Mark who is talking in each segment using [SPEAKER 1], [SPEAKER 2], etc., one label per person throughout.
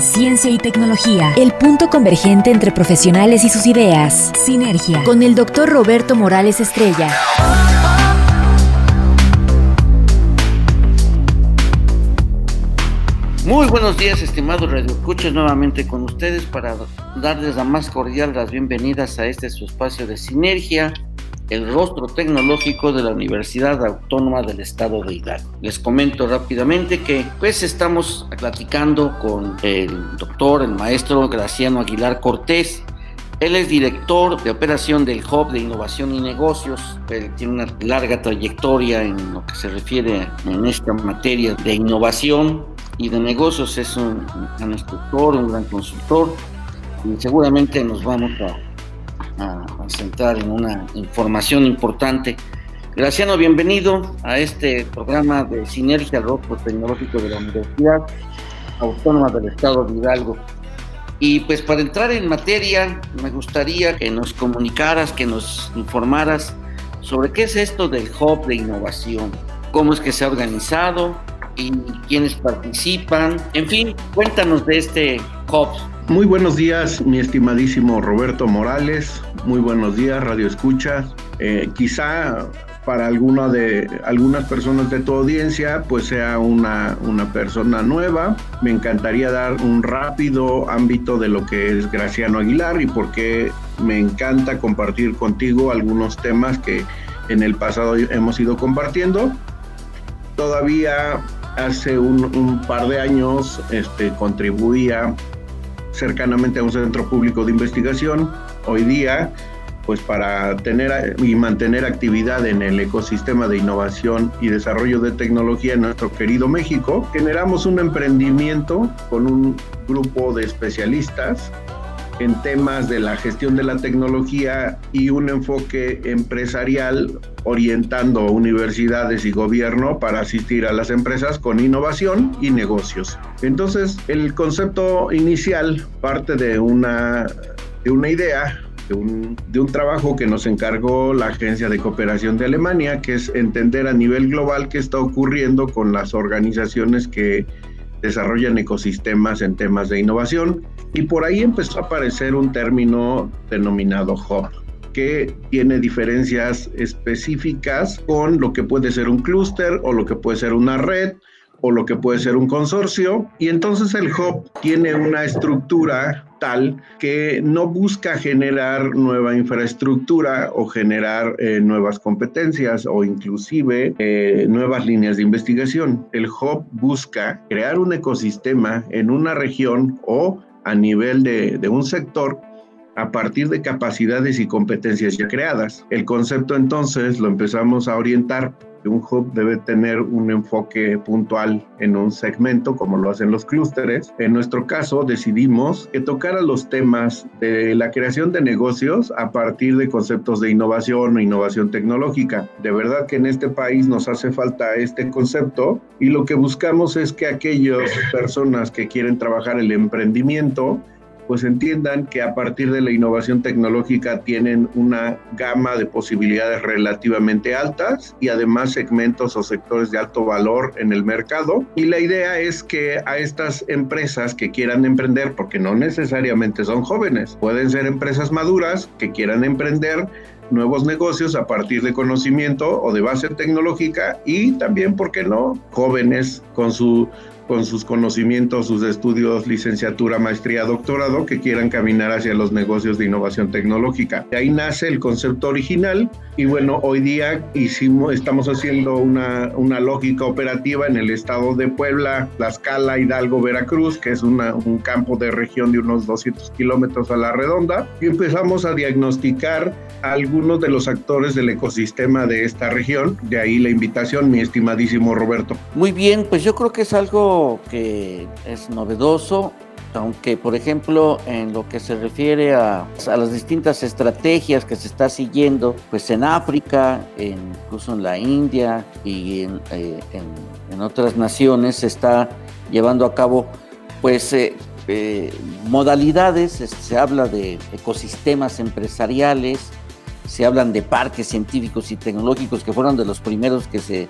[SPEAKER 1] Ciencia y tecnología, el punto convergente entre profesionales y sus ideas. Sinergia, con el doctor Roberto Morales Estrella.
[SPEAKER 2] Muy buenos días, estimados radioescuchas, nuevamente con ustedes para darles la más cordial las bienvenidas a este su espacio de sinergia, el rostro tecnológico de la Universidad Autónoma del Estado de Hidalgo. Les comento rápidamente que pues estamos platicando con el doctor, el maestro Graciano Aguilar Cortés, él es director de operación del Hub de Innovación y Negocios. Él tiene una larga trayectoria en lo que se refiere en esta materia de innovación y de negocios. Es un gran instructor, un gran consultor y seguramente nos vamos a, a, centrar en una información importante. Graciano, bienvenido a este programa de Sinergia Rostro Tecnológico de la Universidad Autónoma del Estado de Hidalgo. Y pues para entrar en materia, me gustaría que nos comunicaras, que nos informaras sobre qué es esto del Hub de Innovación, cómo es que se ha organizado y quiénes participan. En fin, cuéntanos de este Hub.
[SPEAKER 3] Muy buenos días, mi estimadísimo Roberto Morales. Muy buenos días, Radio Escucha. Eh, quizá para alguna de, algunas personas de tu audiencia, pues sea una, una persona nueva. Me encantaría dar un rápido ámbito de lo que es Graciano Aguilar y por qué me encanta compartir contigo algunos temas que en el pasado hemos ido compartiendo. Todavía hace un, un par de años este, contribuía cercanamente a un centro público de investigación. Hoy día pues para tener y mantener actividad en el ecosistema de innovación y desarrollo de tecnología en nuestro querido México, generamos un emprendimiento con un grupo de especialistas en temas de la gestión de la tecnología y un enfoque empresarial orientando universidades y gobierno para asistir a las empresas con innovación y negocios. Entonces, el concepto inicial parte de una, de una idea de un, de un, trabajo que nos encargó la Agencia de Cooperación de Alemania, que es entender a nivel global qué está ocurriendo con las organizaciones que desarrollan ecosistemas en temas de innovación. Y por ahí empezó a aparecer un término denominado hub que tiene diferencias específicas con lo que puede ser un clúster o lo que puede ser una red o lo que puede ser un consorcio. Y entonces el hub tiene una estructura tal que no busca generar nueva infraestructura o generar eh, nuevas competencias o inclusive eh, nuevas líneas de investigación. El hub busca crear un ecosistema en una región o a nivel de, de un sector a partir de capacidades y competencias ya creadas. El concepto entonces lo empezamos a orientar un hub debe tener un enfoque puntual en un segmento, como lo hacen los clústeres. En nuestro caso, decidimos que tocara los temas de la creación de negocios a partir de conceptos de innovación o innovación tecnológica. De verdad que en este país nos hace falta este concepto y lo que buscamos es que aquellas personas que quieren trabajar el emprendimiento pues entiendan que a partir de la innovación tecnológica tienen una gama de posibilidades relativamente altas y además segmentos o sectores de alto valor en el mercado. Y la idea es que a estas empresas que quieran emprender, porque no necesariamente son jóvenes, pueden ser empresas maduras que quieran emprender, nuevos negocios a partir de conocimiento o de base tecnológica y también, ¿por qué no?, jóvenes con su con sus conocimientos, sus estudios, licenciatura, maestría, doctorado, que quieran caminar hacia los negocios de innovación tecnológica. De ahí nace el concepto original y bueno, hoy día hicimos, estamos haciendo una, una lógica operativa en el estado de Puebla, Tlaxcala, Hidalgo, Veracruz, que es un campo de región de unos 200 kilómetros a la redonda, y empezamos a diagnosticar a algunos de los actores del ecosistema de esta región. De ahí la invitación, mi estimadísimo Roberto.
[SPEAKER 2] Muy bien, pues yo creo que es algo que es novedoso aunque por ejemplo en lo que se refiere a, las distintas estrategias que se está siguiendo, pues en África, incluso en la India y en, eh, otras naciones se está llevando a cabo pues eh, eh, modalidades, se habla de ecosistemas empresariales, se hablan de parques científicos y tecnológicos que fueron de los primeros que se,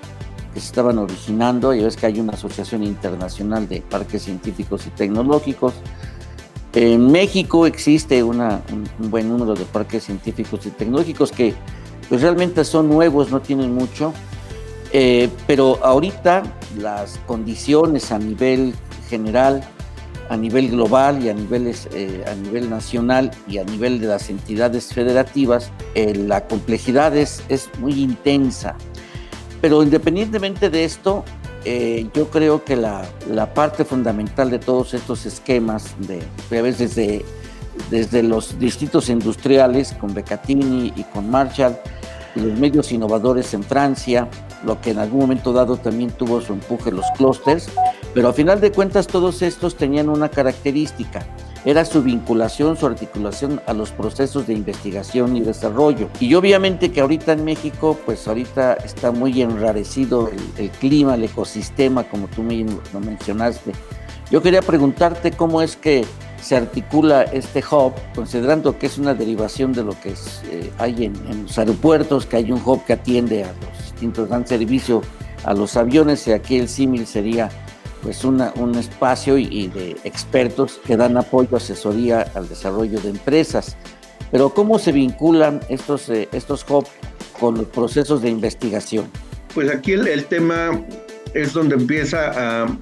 [SPEAKER 2] se estaban originando. Y ves que hay una asociación internacional de parques científicos y tecnológicos. En México existe una, un, buen número de parques científicos y tecnológicos que pues realmente son nuevos, no tienen mucho, eh, pero ahorita las condiciones a nivel general a nivel global y a, niveles, eh, a nivel nacional y a nivel de las entidades federativas, eh, la complejidad es, es, muy intensa. Pero independientemente de esto, eh, yo creo que la, la, parte fundamental de todos estos esquemas, de, desde, desde los distritos industriales con Becatini y con Marshall, los medios innovadores en Francia, lo que en algún momento dado también tuvo su empuje los clústeres, pero a final de cuentas todos estos tenían una característica, era su vinculación, su articulación a los procesos de investigación y desarrollo. Y obviamente que ahorita en México, pues ahorita está muy enrarecido el, clima, el ecosistema, como tú mismo lo mencionaste. Yo quería preguntarte cómo es que se articula este hub, considerando que es una derivación de lo que eh, hay en, en, los aeropuertos, que hay un hub que atiende a los distintos, dan servicio a los aviones, y aquí el símil sería pues una, un espacio y, de expertos que dan apoyo, asesoría al desarrollo de empresas. Pero ¿cómo se vinculan estos, eh, estos hubs con los procesos de investigación?
[SPEAKER 3] Pues aquí el, tema es donde empieza a,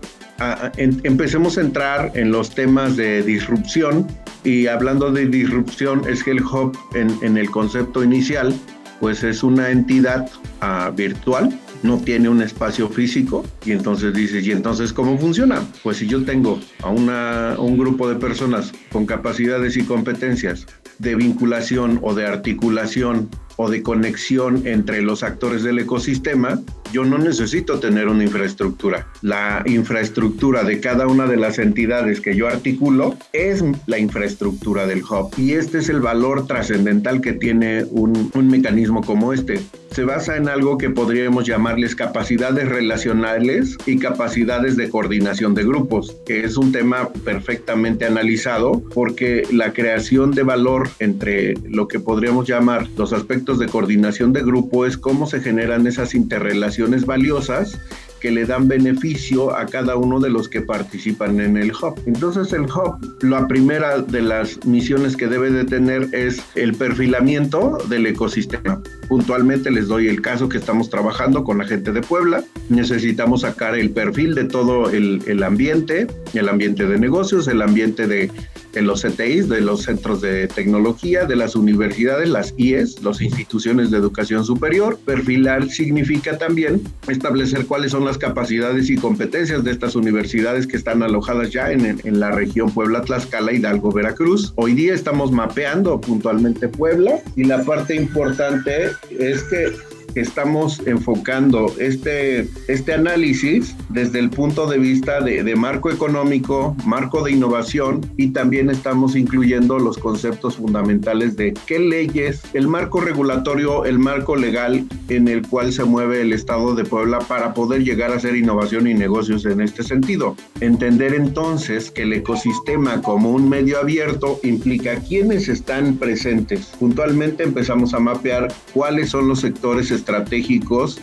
[SPEAKER 3] empecemos a entrar en los temas de disrupción y hablando de disrupción es que el hub en, en el concepto inicial pues es una entidad uh, virtual no tiene un espacio físico y entonces dices, ¿y entonces cómo funciona? Pues si yo tengo a una, un grupo de personas con capacidades y competencias de vinculación o de articulación o de conexión entre los actores del ecosistema, yo no necesito tener una infraestructura. La infraestructura de cada una de las entidades que yo articulo es la infraestructura del hub. Y este es el valor trascendental que tiene un, un mecanismo como este. Se basa en algo que podríamos llamarles capacidades relacionales y capacidades de coordinación de grupos, que es un tema perfectamente analizado porque la creación de valor entre lo que podríamos llamar los aspectos de coordinación de grupo es cómo se generan esas interrelaciones valiosas que le dan beneficio a cada uno de los que participan en el hub. Entonces el hub, la primera de las misiones que debe de tener es el perfilamiento del ecosistema. Puntualmente les doy el caso que estamos trabajando con la gente de Puebla. Necesitamos sacar el perfil de todo el, el ambiente, el ambiente de negocios, el ambiente de de los CTIs, de los centros de tecnología, de las universidades, las IES, las instituciones de educación superior. Perfilar significa también establecer cuáles son las capacidades y competencias de estas universidades que están alojadas ya en, en la región Puebla, Tlaxcala, Hidalgo, Veracruz. Hoy día estamos mapeando puntualmente Puebla y la parte importante es que estamos enfocando este, este análisis desde el punto de vista de, de, marco económico, marco de innovación y también estamos incluyendo los conceptos fundamentales de qué leyes, el marco regulatorio, el marco legal en el cual se mueve el Estado de Puebla para poder llegar a hacer innovación y negocios en este sentido. Entender entonces que el ecosistema como un medio abierto implica quiénes están presentes. Puntualmente empezamos a mapear cuáles son los sectores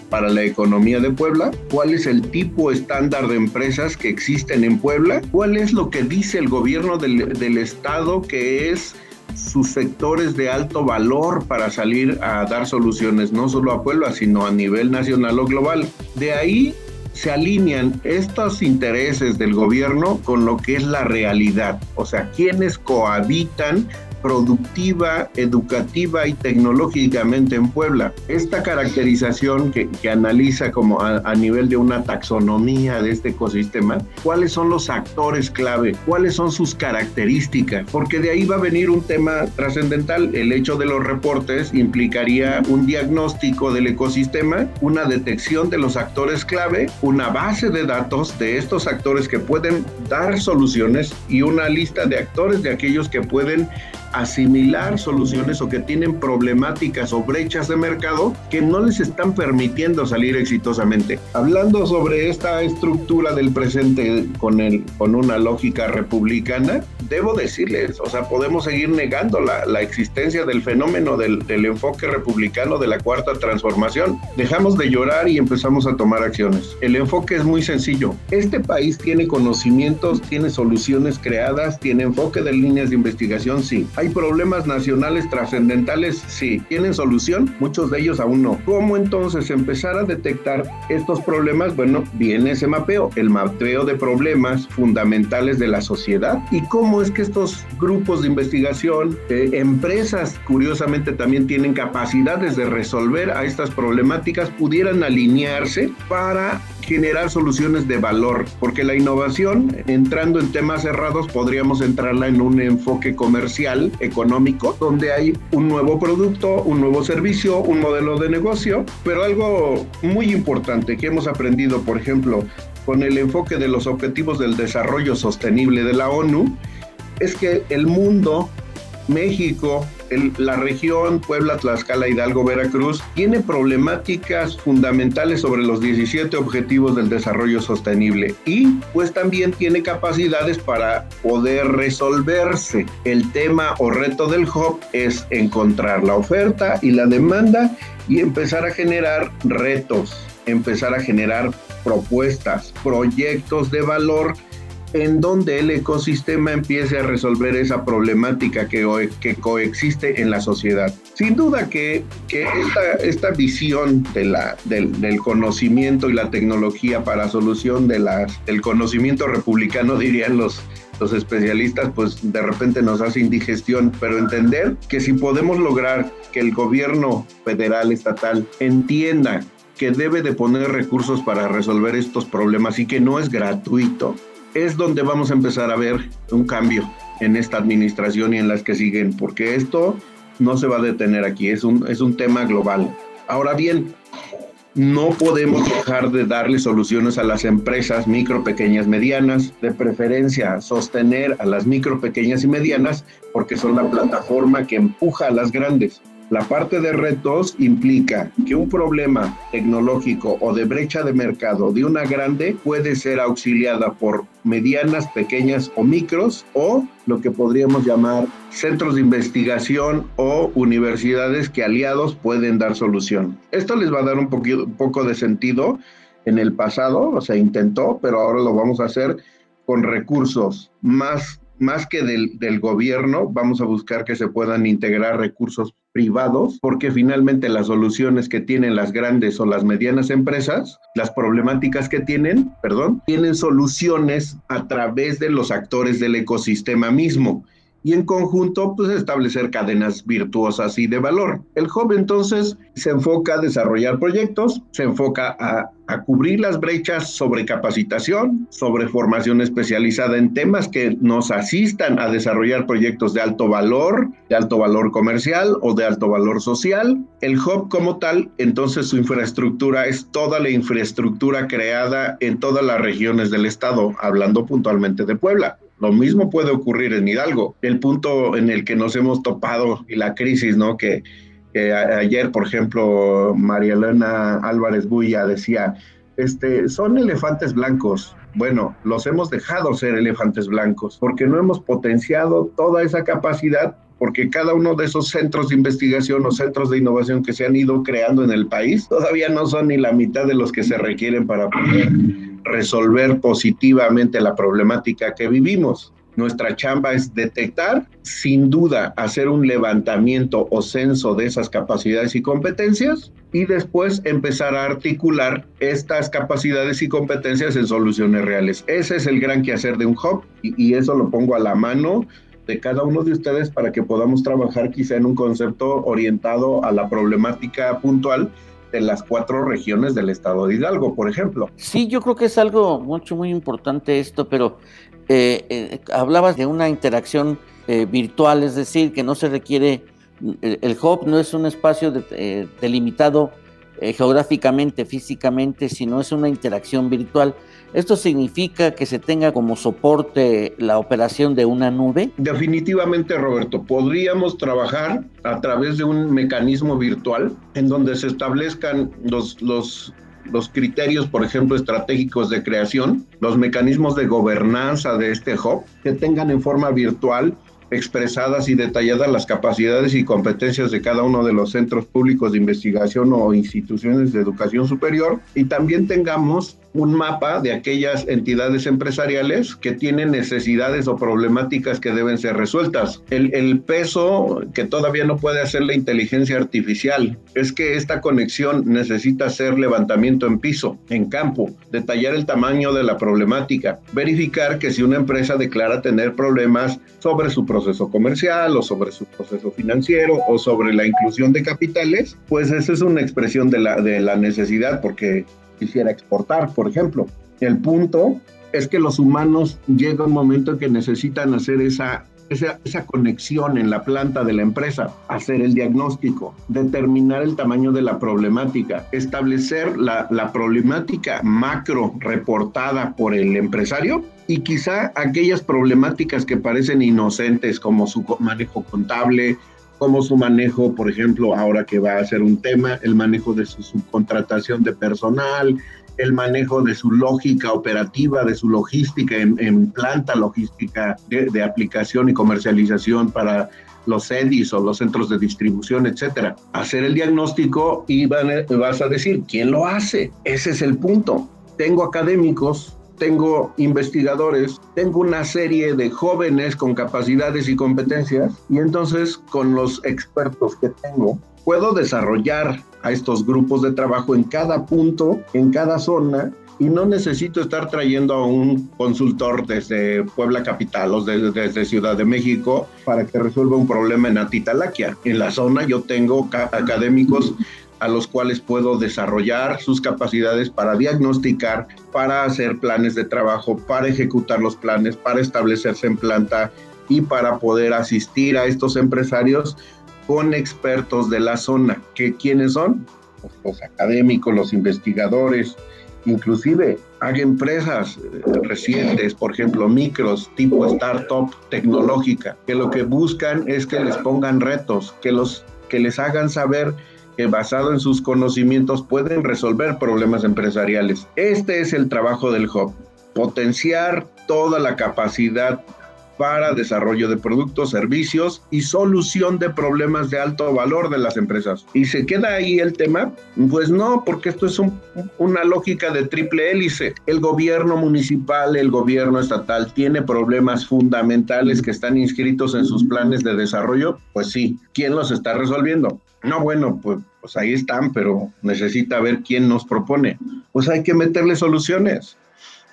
[SPEAKER 3] para la economía de Puebla, cuál es el tipo estándar de empresas que existen en Puebla, cuál es lo que dice el gobierno del, del estado que es sus sectores de alto valor para salir a dar soluciones no solo a Puebla, sino a nivel nacional o global. De ahí se alinean estos intereses del gobierno con lo que es la realidad, o sea, quienes cohabitan productiva, educativa y tecnológicamente en Puebla. Esta caracterización que, analiza como a, nivel de una taxonomía de este ecosistema, cuáles son los actores clave, cuáles son sus características, porque de ahí va a venir un tema trascendental. El hecho de los reportes implicaría un diagnóstico del ecosistema, una detección de los actores clave, una base de datos de estos actores que pueden dar soluciones y una lista de actores de aquellos que pueden asimilar soluciones o que tienen problemáticas o brechas de mercado que no les están permitiendo salir exitosamente. Hablando sobre esta estructura del presente con, el, con una lógica republicana, debo decirles, o sea, podemos seguir negando la, la existencia del fenómeno del, del enfoque republicano de la cuarta transformación. Dejamos de llorar y empezamos a tomar acciones. El enfoque es muy sencillo. Este país tiene conocimientos, tiene soluciones creadas, tiene enfoque de líneas de investigación, sí ¿Hay problemas nacionales trascendentales? Sí. ¿Tienen solución? Muchos de ellos aún no. ¿Cómo entonces empezar a detectar estos problemas? Bueno, viene ese mapeo, el mapeo de problemas fundamentales de la sociedad y cómo es que estos grupos de investigación, eh, empresas, curiosamente también tienen capacidades de resolver a estas problemáticas, pudieran alinearse para generar soluciones de valor, porque la innovación, entrando en temas cerrados, podríamos entrarla en un enfoque comercial, económico, donde hay un nuevo producto, un nuevo servicio, un modelo de negocio, pero algo muy importante que hemos aprendido, por ejemplo, con el enfoque de los objetivos del desarrollo sostenible de la ONU, es que el mundo México, la región Puebla, Tlaxcala, Hidalgo, Veracruz, tiene problemáticas fundamentales sobre los 17 objetivos del desarrollo sostenible y pues también tiene capacidades para poder resolverse. El tema o reto del hub es encontrar la oferta y la demanda y empezar a generar retos, empezar a generar propuestas, proyectos de valor en donde el ecosistema empiece a resolver esa problemática que, coexiste en la sociedad. Sin duda que, esta, visión del, conocimiento y la tecnología para solución de las, del conocimiento republicano, dirían los, los especialistas, pues de repente nos hace indigestión, pero entender que si podemos lograr que el gobierno federal, estatal, entienda que debe de poner recursos para resolver estos problemas y que no es gratuito, es donde vamos a empezar a ver un cambio en esta administración y en las que siguen, porque esto no se va a detener aquí, es un, es un tema global. Ahora bien, no podemos dejar de darle soluciones a las empresas micro, pequeñas, medianas, de preferencia sostener a las micro, pequeñas y medianas, porque son la plataforma que empuja a las grandes. La parte de retos implica que un problema tecnológico o de brecha de mercado de una grande puede ser auxiliada por medianas, pequeñas o micros o lo que podríamos llamar centros de investigación o universidades que aliados pueden dar solución. Esto les va a dar un, un poco de sentido en el pasado, o sea, intentó, pero ahora lo vamos a hacer con recursos más más que del, gobierno, vamos a buscar que se puedan integrar recursos privados, porque finalmente las soluciones que tienen las grandes o las medianas empresas, las problemáticas que tienen, perdón, tienen soluciones a través de los actores del ecosistema mismo y en conjunto pues establecer cadenas virtuosas y de valor. El hub entonces se enfoca a desarrollar proyectos, se enfoca a, a, cubrir las brechas sobre capacitación, sobre formación especializada en temas que nos asistan a desarrollar proyectos de alto valor, de alto valor comercial o de alto valor social. El hub como tal, entonces su infraestructura es toda la infraestructura creada en todas las regiones del estado, hablando puntualmente de Puebla. Lo mismo puede ocurrir en Hidalgo. El punto en el que nos hemos topado y la crisis, ¿no? Que, ayer, por ejemplo, María Elena Álvarez Buya decía, este, son elefantes blancos. Bueno, los hemos dejado ser elefantes blancos porque no hemos potenciado toda esa capacidad porque cada uno de esos centros de investigación o centros de innovación que se han ido creando en el país todavía no son ni la mitad de los que se requieren para poder resolver positivamente la problemática que vivimos. Nuestra chamba es detectar, sin duda, hacer un levantamiento o censo de esas capacidades y competencias y después empezar a articular estas capacidades y competencias en soluciones reales. Ese es el gran quehacer de un hub y, y eso lo pongo a la mano de cada uno de ustedes para que podamos trabajar quizá en un concepto orientado a la problemática puntual de las cuatro regiones del estado de Hidalgo, por ejemplo.
[SPEAKER 2] Sí, yo creo que es algo mucho, muy importante esto, pero eh, eh, hablabas de una interacción eh, virtual, es decir, que no se requiere, el, el hub no es un espacio de, delimitado geográficamente, físicamente, sino es una interacción virtual. ¿Esto significa que se tenga como soporte la operación de una nube?
[SPEAKER 3] Definitivamente, Roberto. Podríamos trabajar a través de un mecanismo virtual en donde se establezcan los, los, los criterios, por ejemplo, estratégicos de creación, los mecanismos de gobernanza de este hub, que tengan en forma virtual expresadas y detalladas las capacidades y competencias de cada uno de los centros públicos de investigación o instituciones de educación superior y también tengamos un mapa de aquellas entidades empresariales que tienen necesidades o problemáticas que deben ser resueltas. El, el, peso que todavía no puede hacer la inteligencia artificial es que esta conexión necesita hacer levantamiento en piso, en campo, detallar el tamaño de la problemática, verificar que si una empresa declara tener problemas sobre su proceso comercial o sobre su proceso financiero o sobre la inclusión de capitales, pues esa es una expresión de la, de la necesidad porque quisiera exportar, por ejemplo. El punto es que los humanos llega un momento en que necesitan hacer esa, esa, esa, conexión en la planta de la empresa, hacer el diagnóstico, determinar el tamaño de la problemática, establecer la, la problemática macro reportada por el empresario y quizá aquellas problemáticas que parecen inocentes como su manejo contable, como su manejo, por ejemplo, ahora que va a ser un tema, el manejo de su subcontratación de personal, el manejo de su lógica operativa, de su logística en, planta logística de, aplicación y comercialización para los EDIs o los centros de distribución, etcétera. Hacer el diagnóstico y vas a decir, ¿quién lo hace? Ese es el punto. Tengo académicos tengo investigadores, tengo una serie de jóvenes con capacidades y competencias y entonces con los expertos que tengo puedo desarrollar a estos grupos de trabajo en cada punto, en cada zona y no necesito estar trayendo a un consultor desde Puebla Capital o desde, desde, Ciudad de México para que resuelva un problema en Atitalaquia. En la zona yo tengo académicos a los cuales puedo desarrollar sus capacidades para diagnosticar, para hacer planes de trabajo, para ejecutar los planes, para establecerse en planta y para poder asistir a estos empresarios con expertos de la zona. ¿Que, ¿Quiénes son? Pues los académicos, los investigadores, inclusive hay empresas eh, recientes, por ejemplo, micros tipo startup tecnológica, que lo que buscan es que les pongan retos, que, los, que les hagan saber que basado en sus conocimientos pueden resolver problemas empresariales. Este es el trabajo del hub, potenciar toda la capacidad para desarrollo de productos, servicios y solución de problemas de alto valor de las empresas. ¿Y se queda ahí el tema? Pues no, porque esto es una lógica de triple hélice. El gobierno municipal, el gobierno estatal tiene problemas fundamentales que están inscritos en sus planes de desarrollo. Pues sí, ¿quién los está resolviendo? No, bueno, pues, pues ahí están, pero necesita ver quién nos propone. Pues hay que meterle soluciones.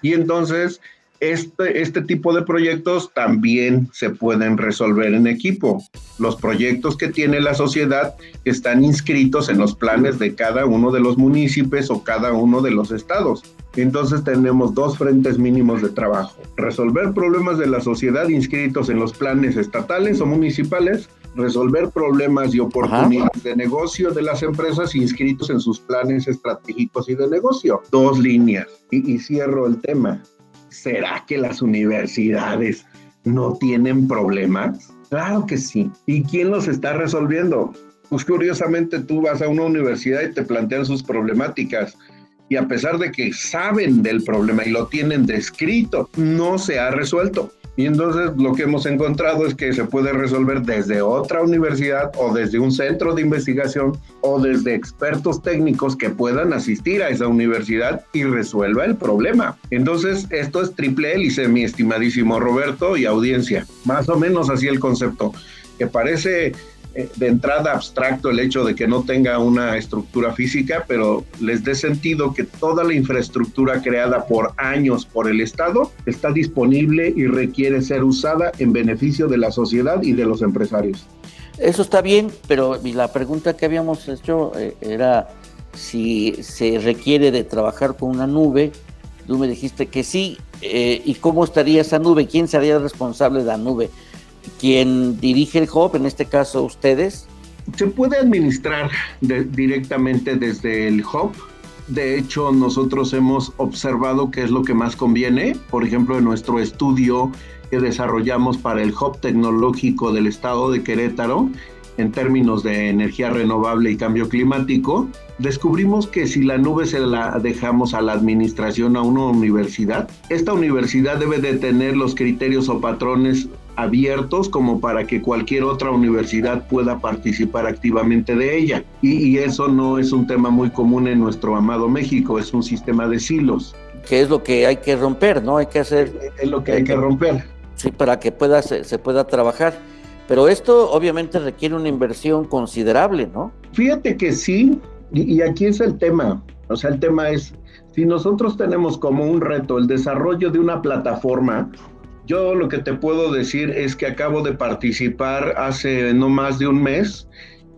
[SPEAKER 3] Y entonces este, este tipo de proyectos también se pueden resolver en equipo. Los proyectos que tiene la sociedad están inscritos en los planes de cada uno de los municipios o cada uno de los estados. Entonces tenemos dos frentes mínimos de trabajo. Resolver problemas de la sociedad inscritos en los planes estatales o municipales, resolver problemas y oportunidades de negocio de las empresas inscritos en sus planes estratégicos y de negocio. Dos líneas. y, y cierro el tema. ¿será que las universidades no tienen problemas? Claro que sí. ¿Y quién los está resolviendo? Pues curiosamente tú vas a una universidad y te plantean sus problemáticas y a pesar de que saben del problema y lo tienen descrito, no se ha resuelto. Y entonces lo que hemos encontrado es que se puede resolver desde otra universidad o desde un centro de investigación o desde expertos técnicos que puedan asistir a esa universidad y resuelva el problema. Entonces esto es triple hélice, mi estimadísimo Roberto y audiencia. Más o menos así el concepto, que parece de entrada abstracto el hecho de que no tenga una estructura física, pero les dé sentido que toda la infraestructura creada por años por el Estado está disponible y requiere ser usada en beneficio de la sociedad y de los empresarios.
[SPEAKER 2] Eso está bien, pero la pregunta que habíamos hecho eh, era si se requiere de trabajar con una nube. Tú me dijiste que sí. Eh, ¿Y cómo estaría esa nube? ¿Quién sería responsable de la nube? ¿Quién dirige el hub, en este caso ustedes?
[SPEAKER 3] Se puede administrar directamente desde el hub. De hecho, nosotros hemos observado qué es lo que más conviene. Por ejemplo, en nuestro estudio que desarrollamos para el hub tecnológico del estado de Querétaro, en términos de energía renovable y cambio climático, descubrimos que si la nube se la dejamos a la administración a una universidad, esta universidad debe de tener los criterios o patrones abiertos como para que cualquier otra universidad pueda participar activamente de ella. Y, eso no es un tema muy común en nuestro amado México, es un sistema de silos.
[SPEAKER 2] Que es lo que hay que romper, ¿no? Hay que hacer...
[SPEAKER 3] Es lo que hay que romper.
[SPEAKER 2] Sí, para que pueda, se pueda trabajar. Pero esto obviamente requiere una inversión considerable, ¿no?
[SPEAKER 3] Fíjate que sí, y, aquí es el tema. O sea, el tema es, si nosotros tenemos como un reto el desarrollo de una plataforma, yo lo que te puedo decir es que acabo de participar hace no más de un mes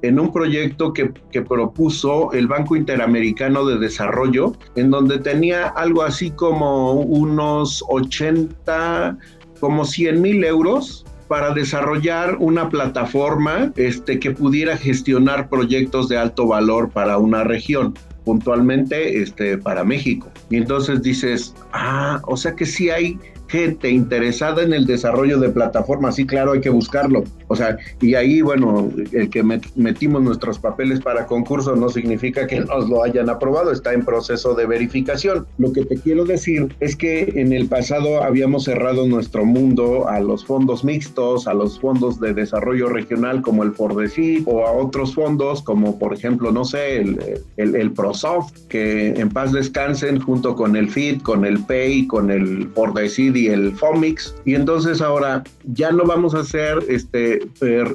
[SPEAKER 3] en un proyecto que, que, propuso el Banco Interamericano de Desarrollo, en donde tenía algo así como unos 80, como 100 mil euros para desarrollar una plataforma este, que pudiera gestionar proyectos de alto valor para una región puntualmente este, para México. Y entonces dices, ah, o sea que sí hay gente interesada en el desarrollo de plataformas, sí, claro, hay que buscarlo. O sea, y ahí, bueno, el que metimos nuestros papeles para concurso no significa que nos lo hayan aprobado, está en proceso de verificación. Lo que te quiero decir es que en el pasado habíamos cerrado nuestro mundo a los fondos mixtos, a los fondos de desarrollo regional como el FORDECID o a otros fondos como, por ejemplo, no sé, el, el, el ProSoft, que en paz descansen junto con el FIT, con el PEI, con el FORDECID y el FOMIX. Y entonces ahora ya no vamos a hacer este,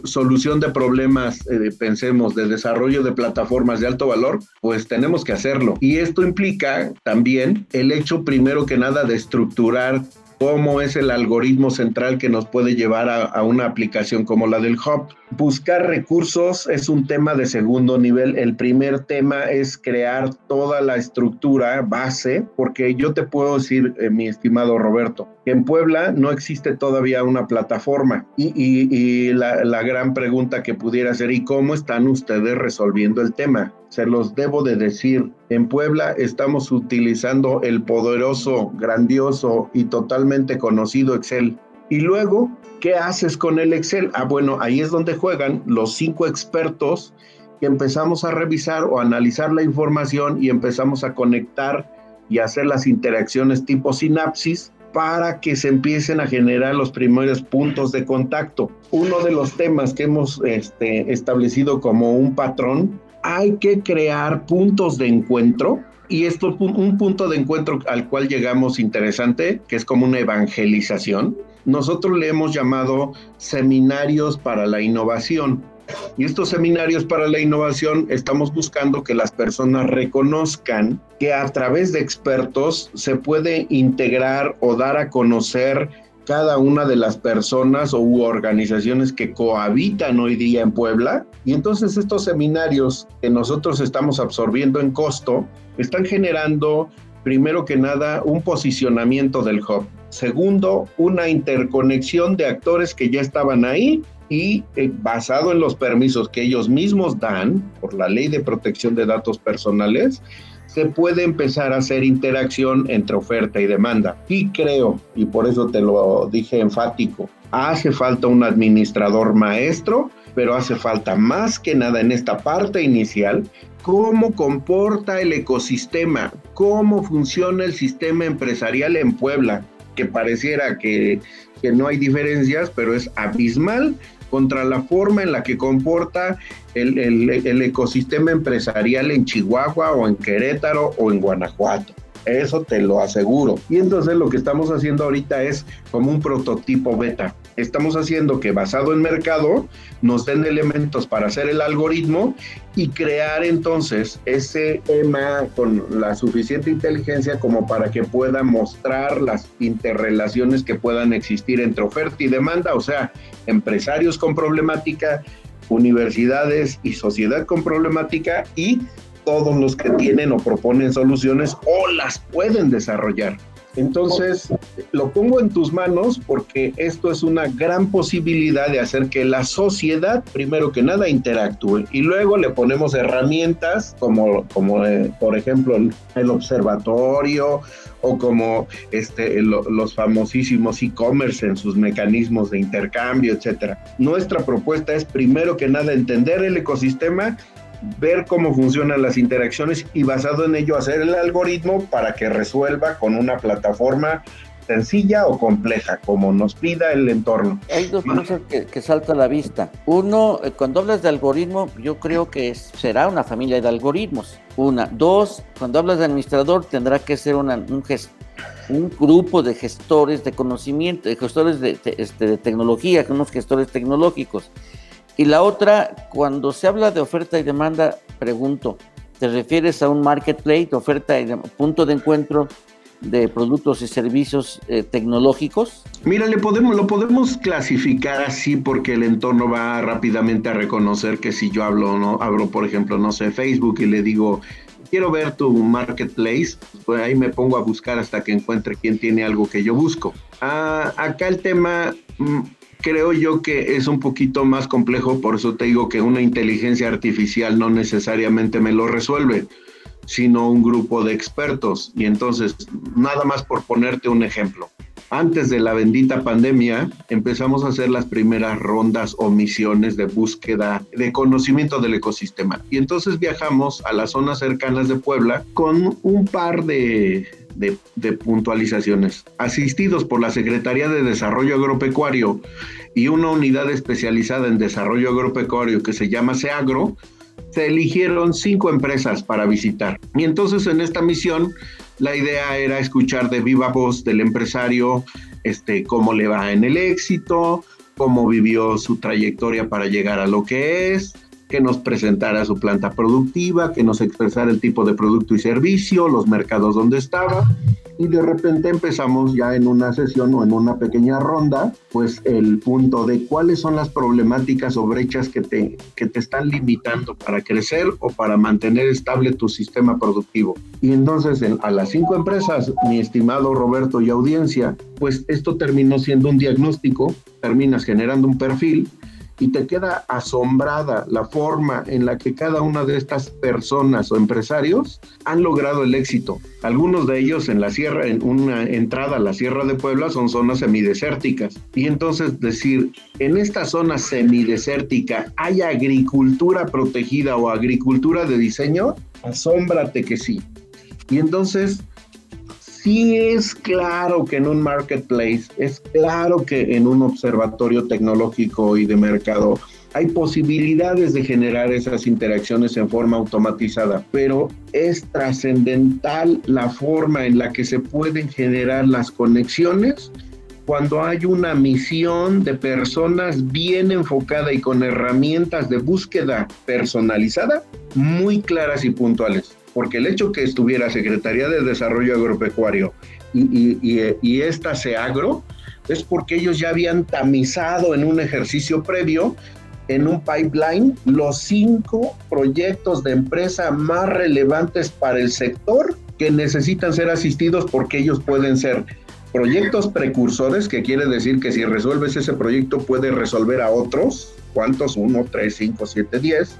[SPEAKER 3] solución de problemas, eh, pensemos, de desarrollo de plataformas de alto valor, pues tenemos que hacerlo. Y esto implica también el hecho, primero que nada, de estructurar cómo es el algoritmo central que nos puede llevar a, una aplicación como la del Hub. Buscar recursos es un tema de segundo nivel. El primer tema es crear toda la estructura base, porque yo te puedo decir, eh, mi estimado Roberto, que en Puebla no existe todavía una plataforma. Y, la, la gran pregunta que pudiera ser, ¿y cómo están ustedes resolviendo el tema? Se los debo de decir. En Puebla estamos utilizando el poderoso, grandioso y totalmente conocido Excel. Y luego, ¿qué haces con el Excel? Ah, bueno, ahí es donde juegan los cinco expertos que empezamos a revisar o analizar la información y empezamos a conectar y hacer las interacciones tipo sinapsis para que se empiecen a generar los primeros puntos de contacto. Uno de los temas que hemos este, establecido como un patrón hay que crear puntos de encuentro y esto un punto de encuentro al cual llegamos interesante, que es como una evangelización. Nosotros le hemos llamado seminarios para la innovación. Y estos seminarios para la innovación estamos buscando que las personas reconozcan que a través de expertos se puede integrar o dar a conocer cada una de las personas o organizaciones que cohabitan hoy día en Puebla. Y entonces estos seminarios que nosotros estamos absorbiendo en costo están generando, primero que nada, un posicionamiento del hub. Segundo, una interconexión de actores que ya estaban ahí y eh, basado en los permisos que ellos mismos dan por la ley de protección de datos personales, se puede empezar a hacer interacción entre oferta y demanda. Y creo, y por eso te lo dije enfático, hace falta un administrador maestro, pero hace falta más que nada en esta parte inicial, cómo comporta el ecosistema, cómo funciona el sistema empresarial en Puebla, que pareciera que, que no hay diferencias, pero es abismal contra la forma en la que comporta el, ecosistema empresarial en Chihuahua o en Querétaro o en Guanajuato. eso te lo aseguro. Y entonces lo que estamos haciendo ahorita es como un prototipo beta. Estamos haciendo que basado en mercado nos den elementos para hacer el algoritmo y crear entonces ese tema con la suficiente inteligencia como para que pueda mostrar las interrelaciones que puedan existir entre oferta y demanda, o sea, empresarios con problemática, universidades y sociedad con problemática y todos los que tienen o proponen soluciones o las pueden desarrollar. Entonces, lo pongo en tus manos porque esto es una gran posibilidad de hacer que la sociedad, primero que nada, interactúe y luego le ponemos herramientas como, como eh, por ejemplo, el observatorio o como este, los famosísimos e-commerce en sus mecanismos de intercambio, etcétera. Nuestra propuesta es primero que nada entender el ecosistema ver cómo funcionan las interacciones y basado en ello hacer el algoritmo para que resuelva con una plataforma sencilla o compleja, como nos pida el entorno.
[SPEAKER 2] Hay dos cosas que, salta a la vista. Uno, eh, cuando hablas de algoritmo, yo creo que será una familia de algoritmos. Una. Dos, cuando hablas de administrador, tendrá que ser un, un grupo de gestores de conocimiento, de gestores de, este, de tecnología, unos gestores tecnológicos. Y la otra, cuando se habla de oferta y demanda, pregunto, ¿te refieres a un marketplace, oferta y punto de encuentro de productos y servicios eh, tecnológicos?
[SPEAKER 3] Mira, le podemos, lo podemos clasificar así porque el entorno va rápidamente a reconocer que si yo hablo, no, abro por ejemplo, no sé, Facebook y le digo, quiero ver tu marketplace, pues ahí me pongo a buscar hasta que encuentre quién tiene algo que yo busco. Ah, acá el tema mm, creo yo que es un poquito más complejo, por eso te digo que una inteligencia artificial no necesariamente me lo resuelve, sino un grupo de expertos. Y entonces, nada más por ponerte un ejemplo. Antes de la bendita pandemia, empezamos a hacer las primeras rondas o misiones de búsqueda de conocimiento del ecosistema. Y entonces viajamos a las zonas cercanas de Puebla con un par de, puntualizaciones, asistidos por la Secretaría de Desarrollo Agropecuario y una unidad especializada en desarrollo agropecuario que se llama SEAGRO, se eligieron cinco empresas para visitar. Y entonces en esta misión la idea era escuchar de viva voz del empresario este, cómo le va en el éxito, cómo vivió su trayectoria para llegar a lo que es, que nos presentara su planta productiva, que nos expresara el tipo de producto y servicio, los mercados donde estaba. Y de repente empezamos ya en una sesión o en una pequeña ronda, pues el punto de cuáles son las problemáticas o brechas que te, que te están limitando para crecer o para mantener estable tu sistema productivo. Y entonces a las cinco empresas, mi estimado Roberto y audiencia, pues esto terminó siendo un diagnóstico, terminas generando un perfil y te queda asombrada la forma en la que cada una de estas personas o empresarios han logrado el éxito. Algunos de ellos en la sierra, en una entrada a la Sierra de Puebla, son zonas semidesérticas. Y entonces decir, en esta zona semidesértica hay agricultura protegida o agricultura de diseño, asómbrate que sí. Y entonces sí es claro que en un marketplace, es claro que en un observatorio tecnológico y de mercado hay posibilidades de generar esas interacciones en forma automatizada, pero es trascendental la forma en la que se pueden generar las conexiones cuando hay una misión de personas bien enfocada y con herramientas de búsqueda personalizada muy claras y puntuales porque el hecho que estuviera Secretaría de Desarrollo Agropecuario y, y, esta SEAGRO es porque ellos ya habían tamizado en un ejercicio previo en un pipeline los cinco proyectos de empresa más relevantes para el sector que necesitan ser asistidos porque ellos pueden ser proyectos precursores, que quiere decir que si resuelves ese proyecto puede resolver a otros, ¿cuántos? Uno, tres, cinco, siete, diez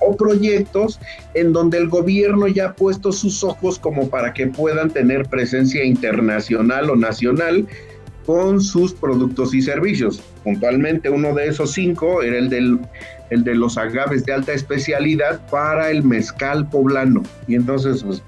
[SPEAKER 3] o proyectos en donde el gobierno ya ha puesto sus ojos como para que puedan tener presencia internacional o nacional con sus productos y servicios. Puntualmente uno de esos cinco era el, del, el de los agaves de alta especialidad para el mezcal poblano. Y entonces, pues,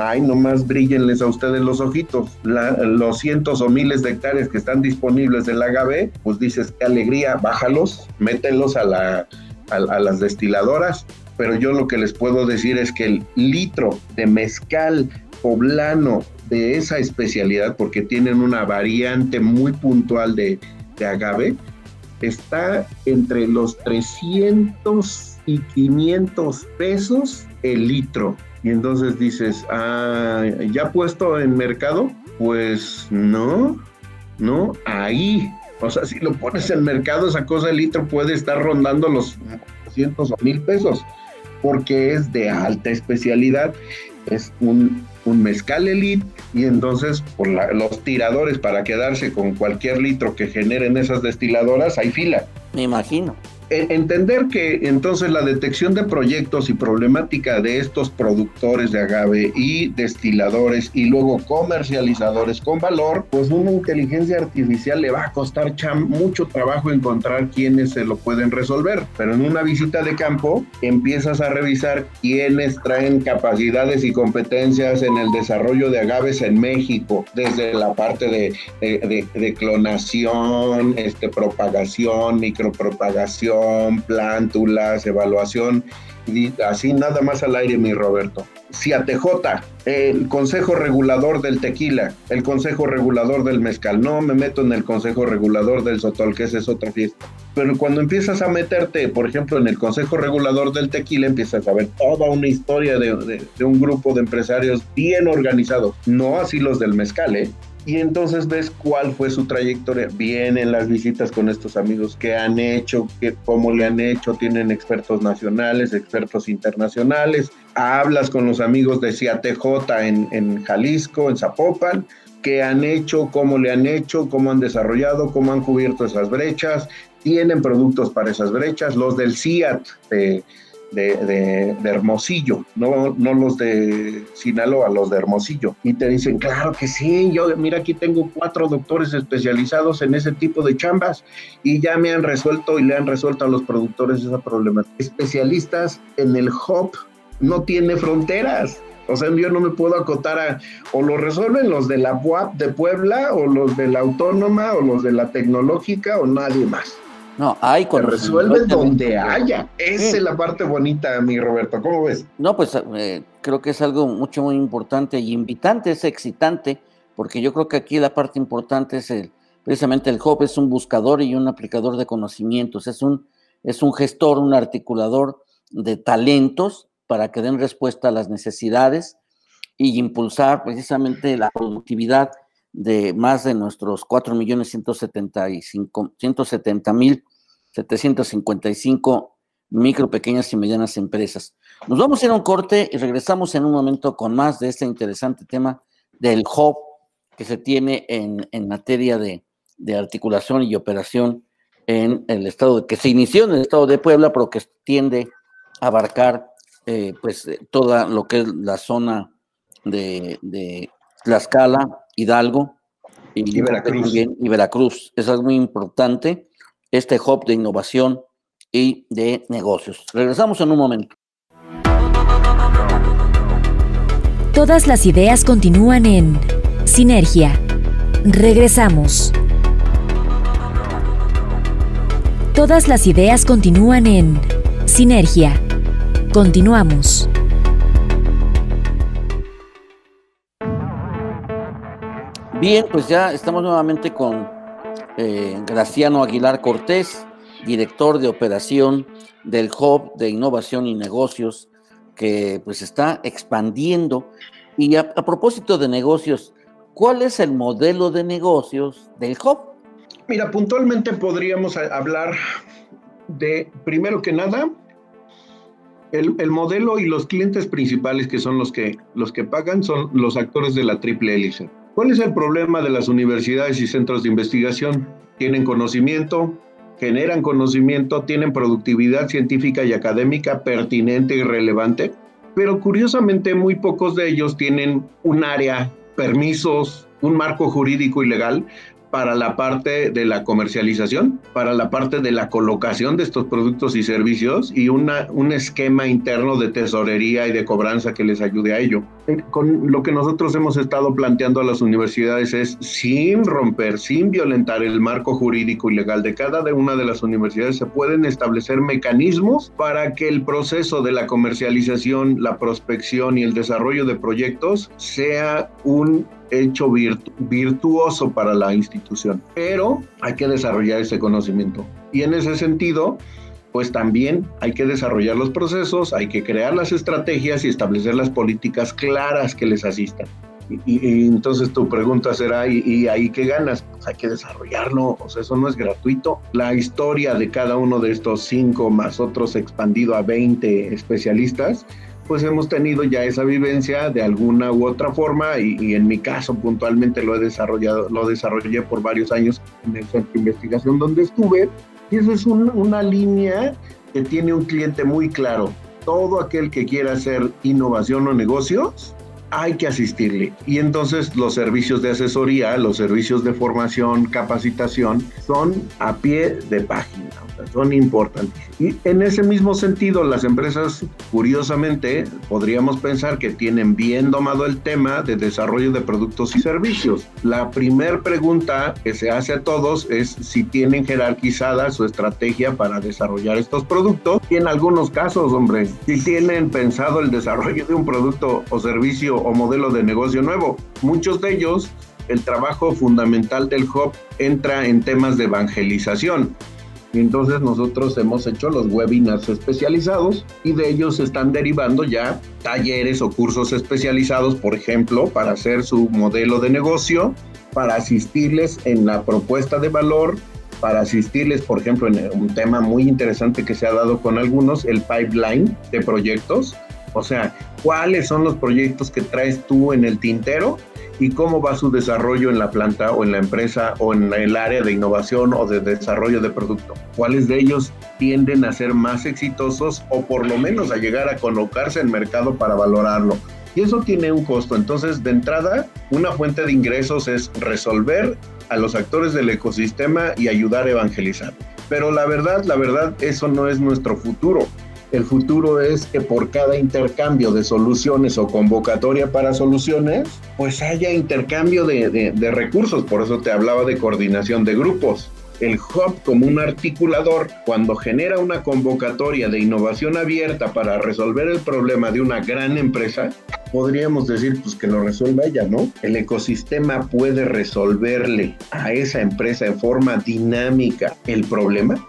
[SPEAKER 3] ay, nomás brillenles a ustedes los ojitos. los cientos o miles de hectáreas que están disponibles del agave, pues dices, qué alegría, bájalos, mételos a la a, las destiladoras, pero yo lo que les puedo decir es que el litro de mezcal poblano de esa especialidad, porque tienen una variante muy puntual de, agave, está entre los 300 y 500 pesos el litro. Y entonces dices, ah, ¿ya puesto en mercado? Pues no, no, ahí. O sea, si lo pones en mercado, esa cosa el litro puede estar rondando los 200 o mil pesos, porque es de alta especialidad. Es un, un mezcal elite y entonces por los tiradores para quedarse con cualquier litro que generen esas destiladoras, hay fila.
[SPEAKER 2] Me imagino.
[SPEAKER 3] E, entender que entonces la detección de proyectos y problemática de estos productores de agave y destiladores y luego comercializadores con valor, pues una inteligencia artificial le va a costar mucho trabajo encontrar quiénes se lo pueden resolver. Pero en una visita de campo empiezas a revisar quiénes traen capacidades y competencias en el desarrollo de agaves en México, desde la parte de, de clonación, este, propagación, micropropagación plántulas, evaluación, y así nada más al aire, mi Roberto. CIATJ, el Consejo Regulador del Tequila, el Consejo Regulador del Mezcal. No me meto en el Consejo Regulador del Sotol, que esa es otra fiesta. Pero cuando empiezas a meterte, por ejemplo, en el Consejo Regulador del Tequila, empiezas a ver toda una historia de, de un grupo de empresarios bien organizados. No así los del Mezcal, ¿eh? Y entonces ves cuál fue su trayectoria. Vienen las visitas con estos amigos, qué han hecho, qué, cómo le han hecho, tienen expertos nacionales, expertos internacionales, hablas con los amigos de CIATJ en, en Jalisco, en Zapopan, qué han hecho, cómo le han hecho, cómo han desarrollado, cómo han cubierto esas brechas, tienen productos para esas brechas, los del CIAT de, Hermosillo, no, no los de Sinaloa, los de Hermosillo. Y te dicen, claro que sí, yo, mira, aquí tengo cuatro doctores especializados en ese tipo de chambas y ya me han resuelto y le han resuelto a los productores esa problemática. Especialistas en el hop no tiene fronteras. O sea, yo no me puedo acotar a, o lo resuelven los de la de Puebla, o los de la Autónoma, o los de la Tecnológica, o nadie más.
[SPEAKER 2] No, hay
[SPEAKER 3] con resuelve donde haya. Esa es la parte bonita, mi Roberto. ¿Cómo ves?
[SPEAKER 2] No, pues eh, creo que es algo mucho, muy importante y invitante, es excitante, porque yo creo que aquí la parte importante es el, precisamente el HOP es un buscador y un aplicador de conocimientos, es un, es un gestor, un articulador de talentos para que den respuesta a las necesidades y impulsar precisamente la productividad de más de nuestros 4.170.755 micro, pequeñas y medianas empresas. Nos vamos a ir a un corte y regresamos en un momento con más de este interesante tema del hub que se tiene en, materia de, articulación y operación en el estado, que se inició en el estado de Puebla, pero que tiende a abarcar eh, pues toda lo que es la zona de, de Tlaxcala, Hidalgo y, Veracruz. y Veracruz. Eso es muy importante, este hub de innovación y de negocios. Regresamos en un momento.
[SPEAKER 1] Todas las ideas continúan en Sinergia. Regresamos. Todas las ideas continúan en Sinergia. Continuamos.
[SPEAKER 2] Bien, pues ya estamos nuevamente con eh, Graciano Aguilar Cortés, director de operación del Hub de Innovación y Negocios, que pues está expandiendo. Y a, propósito de negocios, ¿cuál es el modelo de negocios del Hub?
[SPEAKER 3] Mira, puntualmente podríamos hablar de, primero que nada, el, el, modelo y los clientes principales que son los que, los que pagan son los actores de la triple hélice. ¿Cuál es el problema de las universidades y centros de investigación? Tienen conocimiento, generan conocimiento, tienen productividad científica y académica pertinente y relevante, pero curiosamente muy pocos de ellos tienen un área, permisos, un marco jurídico y legal para la parte de la comercialización, para la parte de la colocación de estos productos y servicios y un esquema interno de tesorería y de cobranza que les ayude a ello. Eh, con lo que nosotros hemos estado planteando a las universidades es sin romper, sin violentar el marco jurídico y legal de cada una de las universidades, se pueden establecer mecanismos para que el proceso de la comercialización, la prospección y el desarrollo de proyectos sea un hecho virtuoso para la institución. Pero hay que desarrollar ese conocimiento. Y en ese sentido, pues también hay que desarrollar los procesos, hay que crear las estrategias y establecer las políticas claras que les asistan. Y, entonces tu pregunta será, ¿y, ahí qué ganas? Pues hay que desarrollarlo, o sea, eso no es gratuito. La historia de cada uno de estos cinco más otros expandido a 20 especialistas, pues hemos tenido ya esa vivencia de alguna u otra forma y, y, en mi caso puntualmente lo he desarrollado, lo desarrollé por varios años en el centro de investigación donde estuve y esa es una línea que tiene un cliente muy claro. Todo aquel que quiera hacer innovación o negocios, hay que asistirle. Y entonces los servicios de asesoría, los servicios de formación, capacitación, son a pie de página son importantes. Y en ese mismo sentido, las empresas, curiosamente, podríamos pensar que tienen bien domado el tema de desarrollo de productos y servicios. La primera pregunta que se hace a todos es si tienen jerarquizada su estrategia para desarrollar estos productos y en algunos casos, hombre, si tienen pensado el desarrollo de un producto o servicio o modelo de negocio nuevo. Muchos de ellos el trabajo fundamental del hub entra en temas de evangelización. Entonces nosotros hemos hecho los webinars especializados y de ellos están derivando ya talleres o cursos especializados, por ejemplo, para hacer su modelo de negocio, para asistirles en la propuesta de valor, para asistirles, por ejemplo, en un tema muy interesante que se ha dado con algunos, el pipeline de proyectos. O sea, ¿cuáles son los proyectos que traes tú en el tintero y cómo va su desarrollo en la planta o en la empresa o en el área de innovación o de desarrollo de producto. ¿Cuáles de ellos tienden a ser más exitosos o por lo menos a llegar a colocarse en mercado para valorarlo? Y eso tiene un costo. Entonces, de entrada, una fuente de ingresos es resolver a los actores del ecosistema y ayudar a evangelizar. Pero la verdad, la verdad, eso no es nuestro futuro. El futuro es que por cada intercambio de soluciones o convocatoria para soluciones, pues haya intercambio de, recursos. Por eso te hablaba de coordinación de grupos el hub como un articulador, cuando genera una convocatoria de innovación abierta para resolver el problema de una gran empresa, podríamos decir pues que lo resuelva ella, ¿no? El ecosistema puede resolverle a esa empresa en forma dinámica el problema.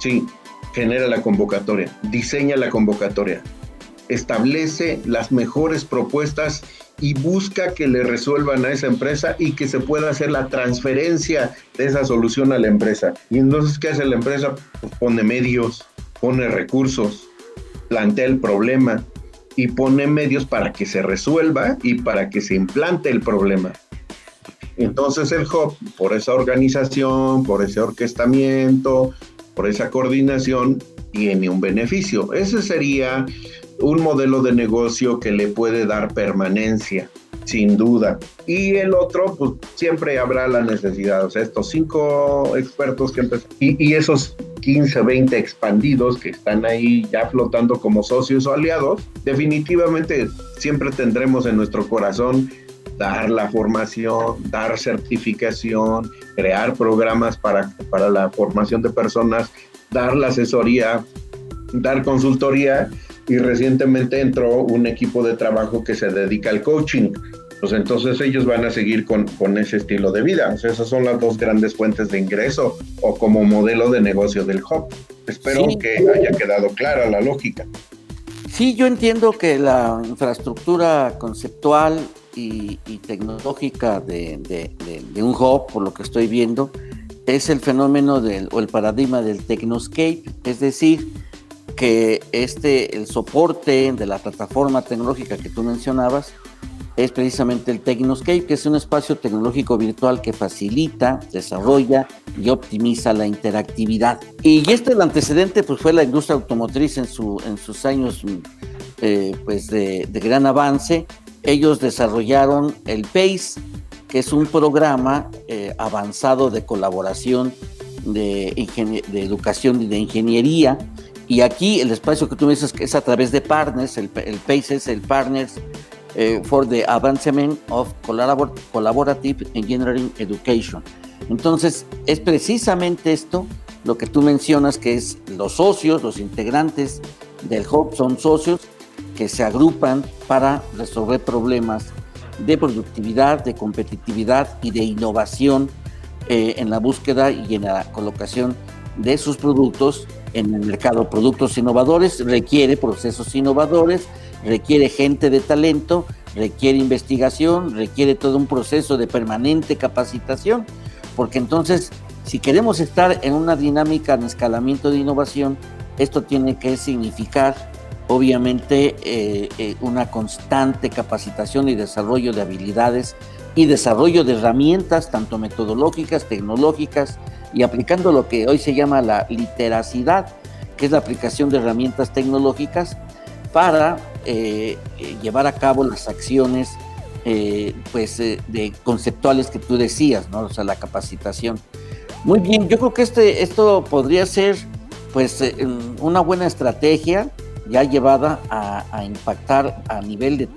[SPEAKER 3] Sí, genera la convocatoria, diseña la convocatoria, establece las mejores propuestas y busca que le resuelvan a esa empresa y que se pueda hacer la transferencia de esa solución a la empresa. Y entonces, ¿qué hace la empresa? Pues pone medios, pone recursos, plantea el problema y pone medios para que se resuelva y para que se implante el problema. Entonces el hub, por esa organización, por ese orquestamiento, por esa coordinación tiene un beneficio. Ese sería un modelo de negocio que le puede dar permanencia, sin duda. Y el otro, pues siempre habrá la necesidad. O sea, estos cinco expertos que empezaron y, esos 15, 20 expandidos que están ahí ya flotando como socios o aliados, definitivamente siempre tendremos en nuestro corazón dar la formación, dar certificación, crear programas para, para la formación de personas, dar la asesoría, dar consultoría y recientemente entró un equipo de trabajo que se dedica al coaching. Pues entonces ellos van a seguir con, con ese estilo de vida. esas son las dos grandes fuentes de ingreso o como modelo de negocio del hub. Espero que haya quedado clara la lógica.
[SPEAKER 2] Sí, yo entiendo que la infraestructura conceptual y, tecnológica de, un hub, por lo que estoy viendo, es el fenómeno del, o el paradigma del Technoscape, es decir, que este, el soporte de la plataforma tecnológica que tú mencionabas es precisamente el Technoscape, que es un espacio tecnológico virtual que facilita, desarrolla y optimiza la interactividad. Y este el antecedente pues fue la industria automotriz en, su, en sus años eh, pues de, de gran avance ellos desarrollaron el PACE, que es un programa eh, avanzado de colaboración de, educación y de ingeniería. Y aquí el espacio que tú me dices es a través de partners, el, el PACE es el Partners eh, for the Advancement of Collaborative Engineering Education. Entonces, es precisamente esto lo que tú mencionas, que es los socios, los integrantes del hub son socios que se agrupan para resolver problemas de productividad, de competitividad y de innovación eh, en la búsqueda y en la colocación de sus productos en el mercado. Productos innovadores requiere procesos innovadores, requiere gente de talento, requiere investigación, requiere todo un proceso de permanente capacitación, porque entonces si queremos estar en una dinámica de escalamiento de innovación, esto tiene que significar obviamente eh, eh, una constante capacitación y desarrollo de habilidades y desarrollo de herramientas, tanto metodológicas, tecnológicas, y aplicando lo que hoy se llama la literacidad, que es la aplicación de herramientas tecnológicas para eh, llevar a cabo las acciones pues, de conceptuales que tú decías, ¿no? o sea, la capacitación. Muy bien, yo creo que este, esto podría ser pues una buena estrategia ya llevada a, impactar a nivel de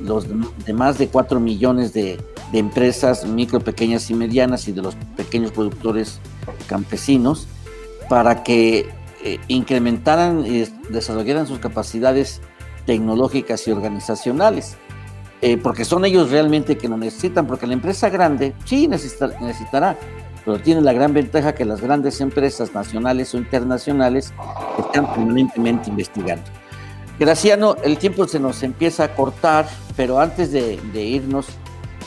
[SPEAKER 2] los de más de 4 millones de, empresas micro, pequeñas y medianas y de los pequeños productores campesinos para que eh, incrementaran y desarrollaran sus capacidades tecnológicas y organizacionales. Eh, porque son ellos realmente que lo necesitan, porque la empresa grande sí necesitará, pero tiene la gran ventaja que las grandes empresas nacionales o internacionales están permanentemente investigando. Graciano, el tiempo se nos empieza a cortar, pero antes de, irnos,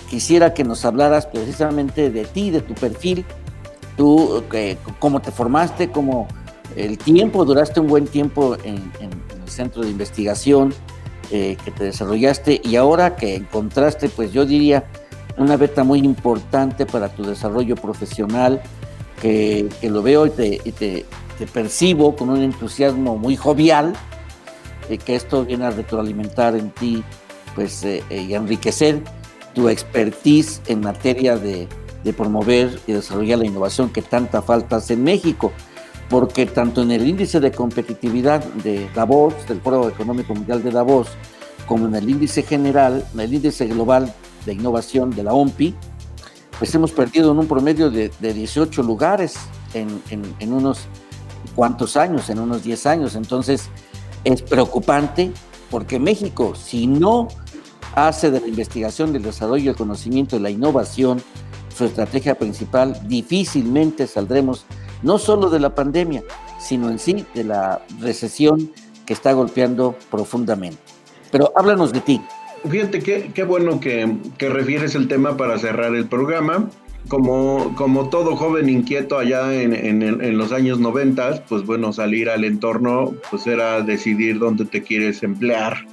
[SPEAKER 2] quisiera que nos hablaras precisamente de ti, de tu perfil, tú, cómo te formaste, cómo el tiempo, duraste un buen tiempo en, el centro de investigación eh, que te desarrollaste y ahora que encontraste, pues yo diría, una beta muy importante para tu desarrollo profesional, que, lo veo y, te, percibo con un entusiasmo muy jovial, y que esto viene a retroalimentar en ti pues, eh, eh, y enriquecer tu expertise en materia de, de promover y desarrollar la innovación que tanta falta hace en México porque tanto en el índice de competitividad de Davos, del Foro Económico Mundial de Davos, como en el índice general, en el índice global de innovación de la OMPI, pues hemos perdido en un promedio de, 18 lugares en, unos cuantos años, en unos 10 años. Entonces, es preocupante porque México, si no hace de la investigación, del desarrollo, el conocimiento y la innovación su estrategia principal, difícilmente saldremos no solo de la pandemia, sino en sí de la recesión que está golpeando profundamente. Pero háblanos de ti.
[SPEAKER 3] Fíjate qué, qué bueno que, que, refieres el tema para cerrar el programa. Como, como todo joven inquieto allá en, en, los años 90, pues bueno, salir al entorno, pues era decidir dónde te quieres emplear.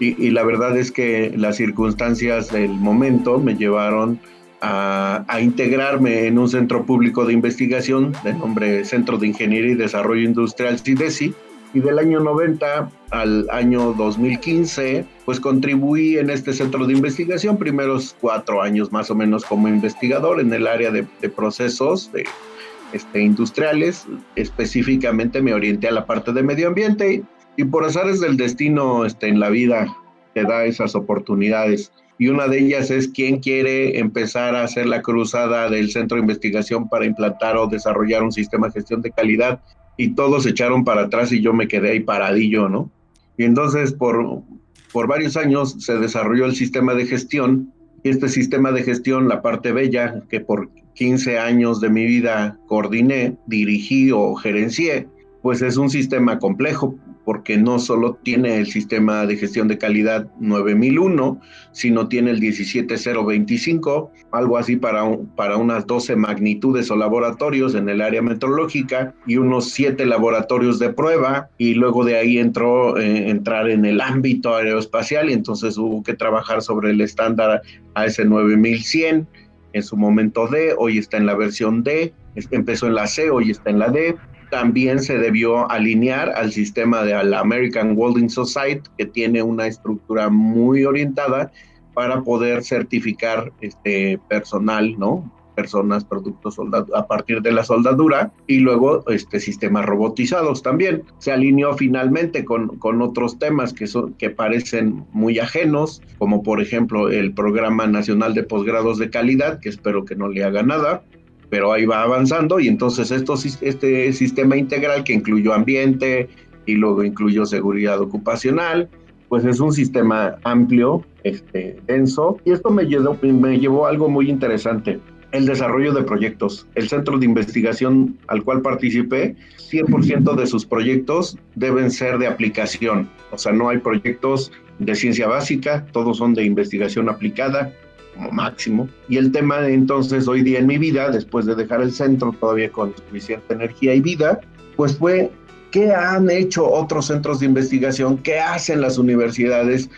[SPEAKER 3] Y, y la verdad es que las circunstancias del momento me llevaron a, a, integrarme en un centro público de investigación de nombre Centro de Ingeniería y Desarrollo Industrial CIDESI, y del año 90 al año 2015, pues contribuí en este centro de investigación, primeros cuatro años más o menos como investigador en el área de, procesos de, este, industriales, específicamente me orienté a la parte de medio ambiente y, por azares del destino este, en la vida te da esas oportunidades. Y una de ellas es quién quiere empezar a hacer la cruzada del centro de investigación para implantar o desarrollar un sistema de gestión de calidad y todos se echaron para atrás y yo me quedé ahí paradillo, ¿no? Y entonces por, por varios años se desarrolló el sistema de gestión y este sistema de gestión, la parte bella, que por 15 años de mi vida coordiné, dirigí o gerencié, pues es un sistema complejo porque no solo tiene el sistema de gestión de calidad 9001, sino tiene el 17025, algo así para, para unas 12 magnitudes o laboratorios en el área meteorológica y unos 7 laboratorios de prueba y luego de ahí entró eh, entrar en el ámbito aeroespacial y entonces hubo que trabajar sobre el estándar AS 9100 en su momento D, hoy está en la versión D, empezó en la C, hoy está en la D, también se debió alinear al sistema de la American Welding Society, que tiene una estructura muy orientada para poder certificar este personal, ¿no? personas, productos a partir de la soldadura y luego este, sistemas robotizados también. Se alineó finalmente con, con otros temas que, son, que parecen muy ajenos, como por ejemplo el Programa Nacional de Posgrados de Calidad, que espero que no le haga nada, pero ahí va avanzando y entonces este sistema integral que incluyó ambiente y luego incluyó seguridad ocupacional, pues es un sistema amplio, este, denso, y esto me llevó, me llevó a algo muy interesante el desarrollo de proyectos. El centro de investigación al cual participé, 100% de sus proyectos deben ser de aplicación. O sea, no hay proyectos de ciencia básica, todos son de investigación aplicada como máximo. Y el tema entonces hoy día en mi vida, después de dejar el centro todavía con suficiente energía y vida, pues fue qué han hecho otros centros de investigación, qué hacen las universidades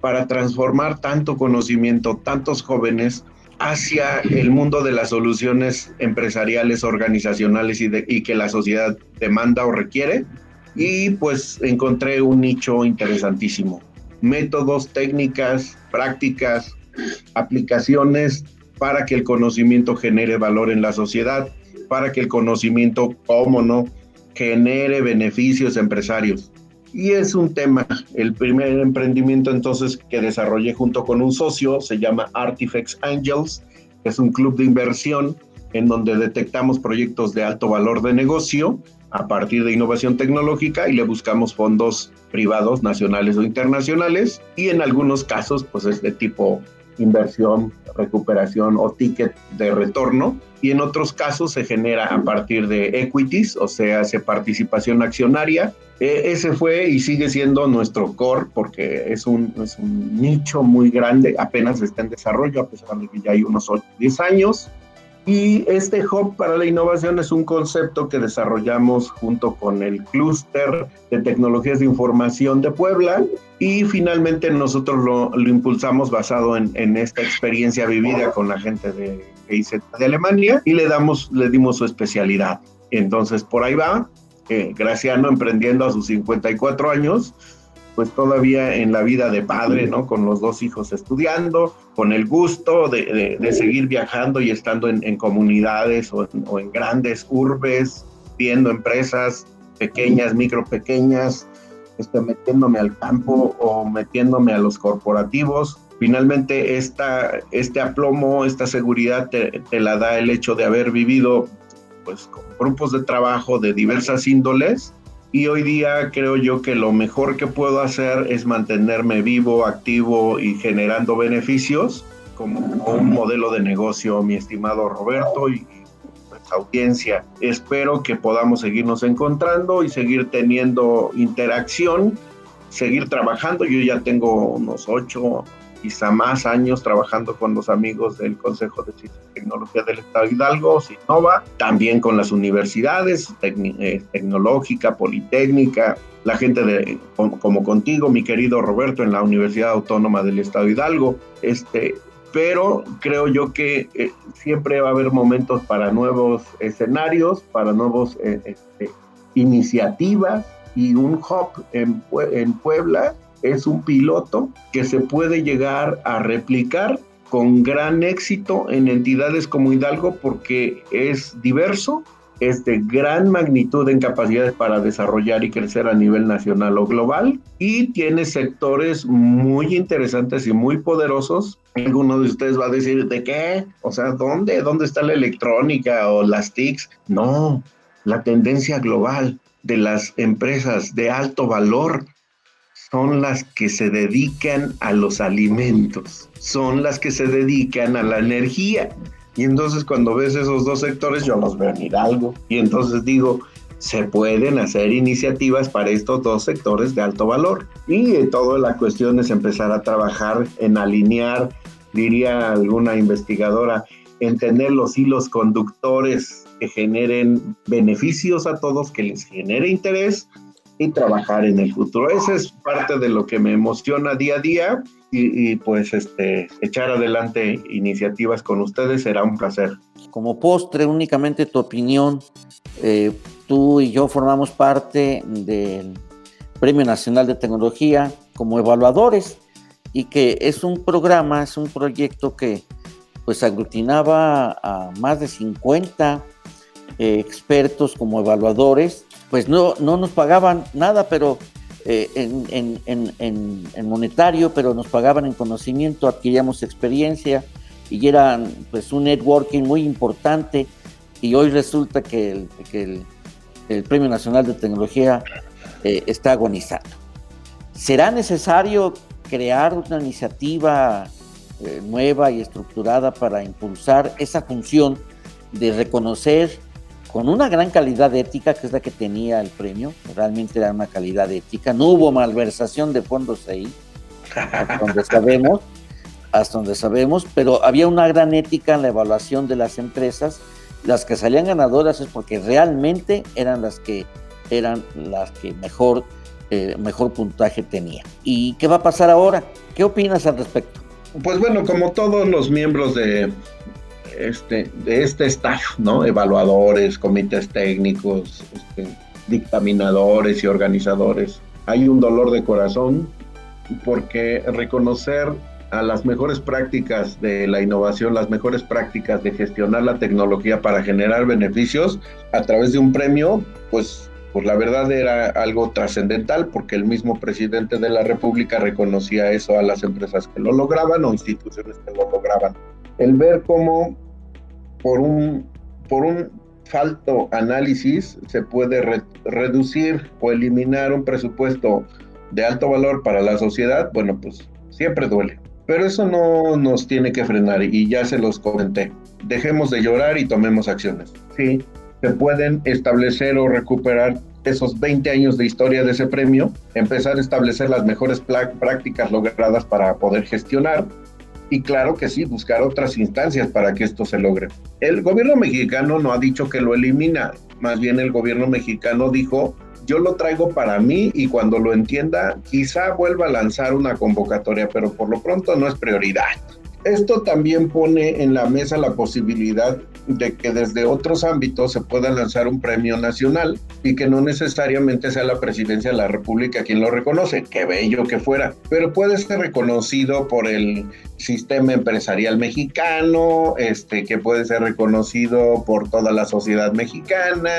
[SPEAKER 3] para transformar tanto conocimiento, tantos jóvenes hacia el mundo de las soluciones empresariales, organizacionales y, y que la sociedad demanda o requiere. Y pues encontré un nicho interesantísimo. Métodos, técnicas, prácticas, aplicaciones para que el conocimiento genere valor en la sociedad, para que el conocimiento, cómo no, genere beneficios empresarios. Y es un tema, el primer emprendimiento entonces que desarrollé junto con un socio se llama Artifacts Angels, es un club de inversión en donde detectamos proyectos de alto valor de negocio a partir de innovación tecnológica y le buscamos fondos privados, nacionales o internacionales. Y en algunos casos pues es de tipo inversión, recuperación o ticket de retorno. Y en otros casos se genera a partir de equities, o sea, hace participación accionaria. E, ese fue y sigue siendo nuestro core porque es un, es un nicho muy grande, apenas está en desarrollo, a pesar de que ya hay unos 8, 10 años. Y este Hub para la Innovación es un concepto que desarrollamos junto con el Clúster de Tecnologías de Información de Puebla y finalmente nosotros lo, impulsamos basado en, esta experiencia vivida con la gente de GIZ de Alemania y le, damos, le dimos su especialidad. Entonces por ahí va, eh, Graciano emprendiendo a sus 54 años pues todavía en la vida de padre, ¿no? Con los dos hijos estudiando, con el gusto de, seguir viajando y estando en, comunidades o en, grandes urbes, viendo empresas pequeñas, micro pequeñas, este, metiéndome al campo o metiéndome a los corporativos. Finalmente, esta, este aplomo, esta seguridad te, te la da el hecho de haber vivido pues, con grupos de trabajo de diversas índoles y hoy día creo yo que lo mejor que puedo hacer es mantenerme vivo, activo y generando beneficios como un modelo de negocio, mi estimado Roberto y pues, audiencia. Espero que podamos seguirnos encontrando y seguir teniendo interacción, seguir trabajando. Yo ya tengo unos ocho quizá más años trabajando con los amigos del Consejo de Ciencia y Tecnología del Estado Hidalgo, SINOVA, también con las universidades, eh, tecnológica, politécnica, la gente de, como, contigo, mi querido Roberto, en la Universidad Autónoma del Estado Hidalgo, este, pero creo yo que eh, siempre va a haber momentos para nuevos escenarios, para nuevas eh, este, iniciativas y un hub en, en Puebla es un piloto que se puede llegar a replicar con gran éxito en entidades como Hidalgo porque es diverso, es de gran magnitud en capacidades para desarrollar y crecer a nivel nacional o global y tiene sectores muy interesantes y muy poderosos. Alguno de ustedes va a decir, ¿de qué? O sea, ¿dónde? ¿Dónde está la electrónica o las TICs? No, la tendencia global de las empresas de alto valor son las que se dedican a los alimentos, son las que se dedican a la energía. Y entonces cuando ves esos dos sectores, yo los veo en Hidalgo. Y entonces digo, se pueden hacer iniciativas para estos dos sectores de alto valor. Y toda la cuestión es empezar a trabajar en alinear, diría alguna investigadora, en tener los hilos conductores que generen beneficios a todos, que les genere interés y trabajar en el futuro. Esa es parte de lo que me emociona día a día y, pues este, echar adelante iniciativas con ustedes será un placer.
[SPEAKER 2] Como postre, únicamente tu opinión. Eh, tú y yo formamos parte del Premio Nacional de Tecnología como evaluadores y que es un programa, es un proyecto que pues aglutinaba a más de 50 eh, expertos como evaluadores, pues no, no nos pagaban nada, pero eh, en, monetario, pero nos pagaban en conocimiento, adquiríamos experiencia y era pues un networking muy importante y hoy resulta que el, Premio Nacional de Tecnología eh, está agonizando. ¿Será necesario crear una iniciativa eh, nueva y estructurada para impulsar esa función de reconocer con una gran calidad ética, que es la que tenía el premio, realmente era una calidad ética, no hubo malversación de fondos ahí, hasta donde sabemos, hasta donde sabemos, pero había una gran ética en la evaluación de las empresas, las que salían ganadoras es porque realmente eran las que eran las que mejor, eh, mejor puntaje tenían. ¿Y qué va a pasar ahora? ¿Qué opinas al respecto?
[SPEAKER 3] Pues bueno, como todos los miembros de este, de este staff, ¿no? Evaluadores, comités técnicos, este, dictaminadores y organizadores. Hay un dolor de corazón porque reconocer a las mejores prácticas de la innovación, las mejores prácticas de gestionar la tecnología para generar beneficios a través de un premio, pues, pues la verdad era algo trascendental porque el mismo presidente de la República reconocía eso a las empresas que lo lograban o instituciones que lo lograban. El ver cómo por un, por un falto análisis se puede reducir o eliminar un presupuesto de alto valor para la sociedad, bueno, pues siempre duele. Pero eso no nos tiene que frenar y ya se los comenté. Dejemos de llorar y tomemos acciones. Sí, se pueden establecer o recuperar esos 20 años de historia de ese premio, empezar a establecer las mejores prácticas logradas para poder gestionar y claro que sí, buscar otras instancias para que esto se logre. El gobierno mexicano no ha dicho que lo elimina, más bien el gobierno mexicano dijo, yo lo traigo para mí y cuando lo entienda, quizá vuelva a lanzar una convocatoria, pero por lo pronto no es prioridad. Esto también pone en la mesa la posibilidad de que desde otros ámbitos se pueda lanzar un premio nacional y que no necesariamente sea la presidencia de la República quien lo reconoce, qué bello que fuera, pero puede ser reconocido por el sistema empresarial mexicano, este, que puede ser reconocido por toda la sociedad mexicana,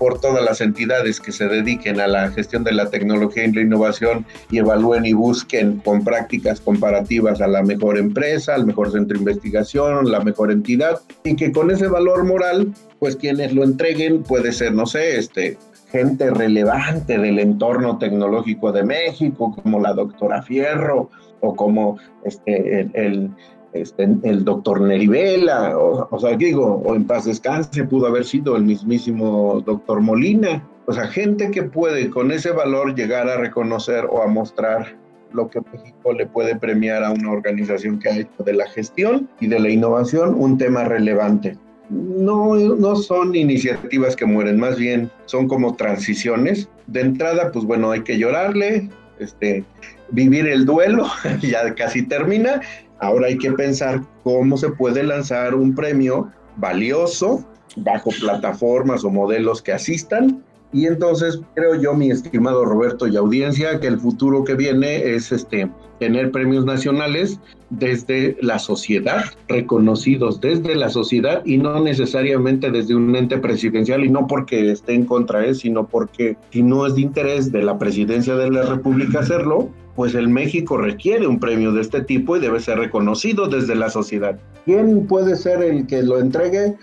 [SPEAKER 3] por todas las entidades que se dediquen a la gestión de la tecnología y la innovación y evalúen y busquen con prácticas comparativas a la mejor empresa, al mejor centro de investigación, la mejor entidad, y que con ese valor moral, pues quienes lo entreguen puede ser, no sé, este, gente relevante del entorno tecnológico de México, como la doctora Fierro o como este, el este, el doctor Nerivela, o, sea, digo, o en paz descanse, pudo haber sido el mismísimo doctor Molina. O sea, gente que puede con ese valor llegar a reconocer o a mostrar lo que México le puede premiar a una organización que ha hecho de la gestión y de la innovación un tema relevante. No, no son iniciativas que mueren, más bien son como transiciones. De entrada, pues bueno, hay que llorarle, este, vivir el duelo, ya casi termina, Ahora hay que pensar cómo se puede lanzar un premio valioso bajo plataformas o modelos que asistan. Y entonces creo yo, mi estimado Roberto y audiencia, que el futuro que viene es este, tener premios nacionales desde la sociedad, reconocidos desde la sociedad y no necesariamente desde un ente presidencial y no porque esté en contra de, sino porque si no es de interés de la presidencia de la República hacerlo, pues el México requiere un premio de este tipo y debe ser reconocido desde la sociedad. ¿Quién puede ser el que lo entregue?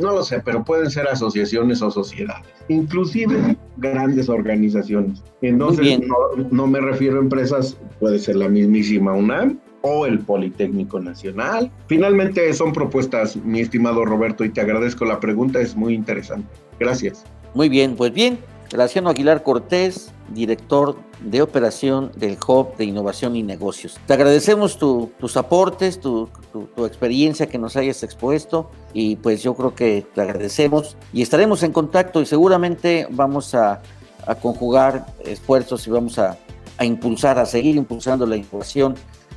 [SPEAKER 3] No lo sé, pero pueden ser asociaciones o sociedades, inclusive grandes organizaciones. Entonces, no, no, me refiero a empresas, puede ser la mismísima UNAM o el Politécnico Nacional. Finalmente son propuestas, mi estimado Roberto, y te agradezco la pregunta, es muy interesante. Gracias.
[SPEAKER 2] Muy bien, pues bien, Graciano Aguilar Cortés, director de operación del Hub de Innovación y Negocios. Te agradecemos tus aportes, tu, experiencia que nos hayas expuesto y pues yo creo que te agradecemos y estaremos en contacto y seguramente vamos a, conjugar esfuerzos y vamos a, impulsar, a seguir impulsando la innovación.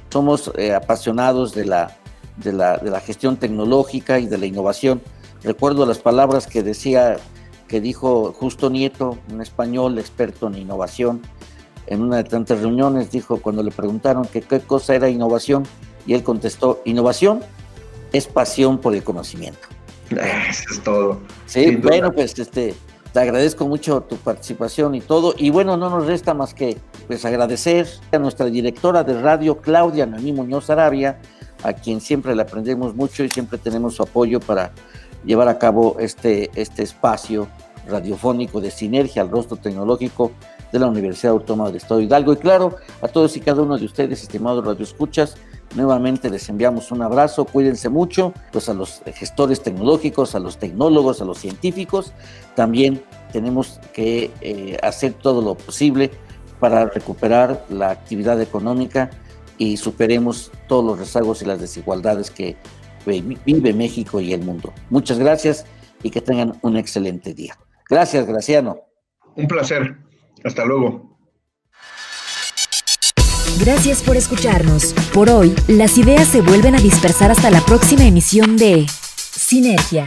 [SPEAKER 2] Somos eh, apasionados de la, de, la, de la gestión tecnológica y de la innovación. Recuerdo las palabras que decía que dijo Justo Nieto, un español experto en innovación, en una de tantas reuniones, dijo cuando le preguntaron que qué cosa era innovación, y él contestó, innovación es pasión por el conocimiento.
[SPEAKER 3] Eso es todo.
[SPEAKER 2] Sí, bueno, pues este, te agradezco mucho tu participación y todo. Y bueno, no nos resta más que pues agradecer a nuestra directora de radio, Claudia Nani Muñoz Arabia, a quien siempre le aprendemos mucho y siempre tenemos su apoyo para llevar a cabo este, este espacio radiofónico de sinergia al rostro tecnológico de la Universidad Autónoma del Estado de Hidalgo. Y claro, a todos y cada uno de ustedes, estimados radioescuchas, nuevamente les enviamos un abrazo, cuídense mucho, pues a los gestores tecnológicos, a los tecnólogos, a los científicos, también tenemos que eh, hacer todo lo posible para recuperar la actividad económica y superemos todos los rezagos y las desigualdades que vive México y el mundo. Muchas gracias y que tengan un excelente día. Gracias, Graciano.
[SPEAKER 3] Un placer. Hasta luego.
[SPEAKER 1] Gracias por escucharnos. Por hoy, las ideas se vuelven a dispersar hasta la próxima emisión de Sinergia